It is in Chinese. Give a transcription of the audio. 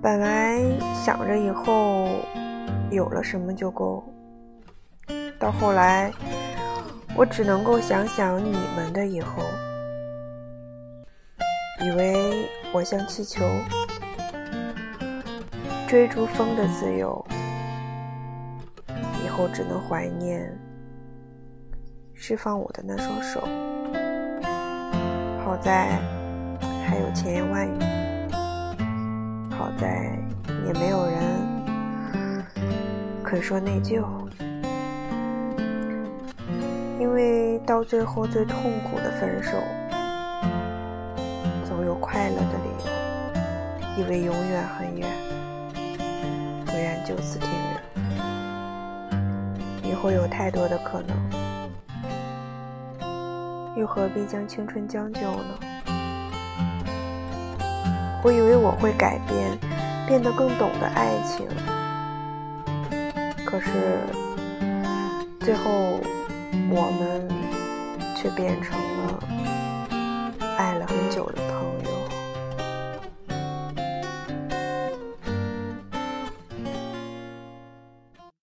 本来想着以后有了什么就够，到后来我只能够想想你们的以后，以为我像气球，追逐风的自由，以后只能怀念释放我的那双手。好在还有千言万语。好在也没有人肯说内疚，因为到最后最痛苦的分手，总有快乐的理由。以为永远很远，不愿就此停留。以后有太多的可能，又何必将青春将就呢？我以为我会改变，变得更懂得爱情，可是最后我们却变成了爱了很久的朋友。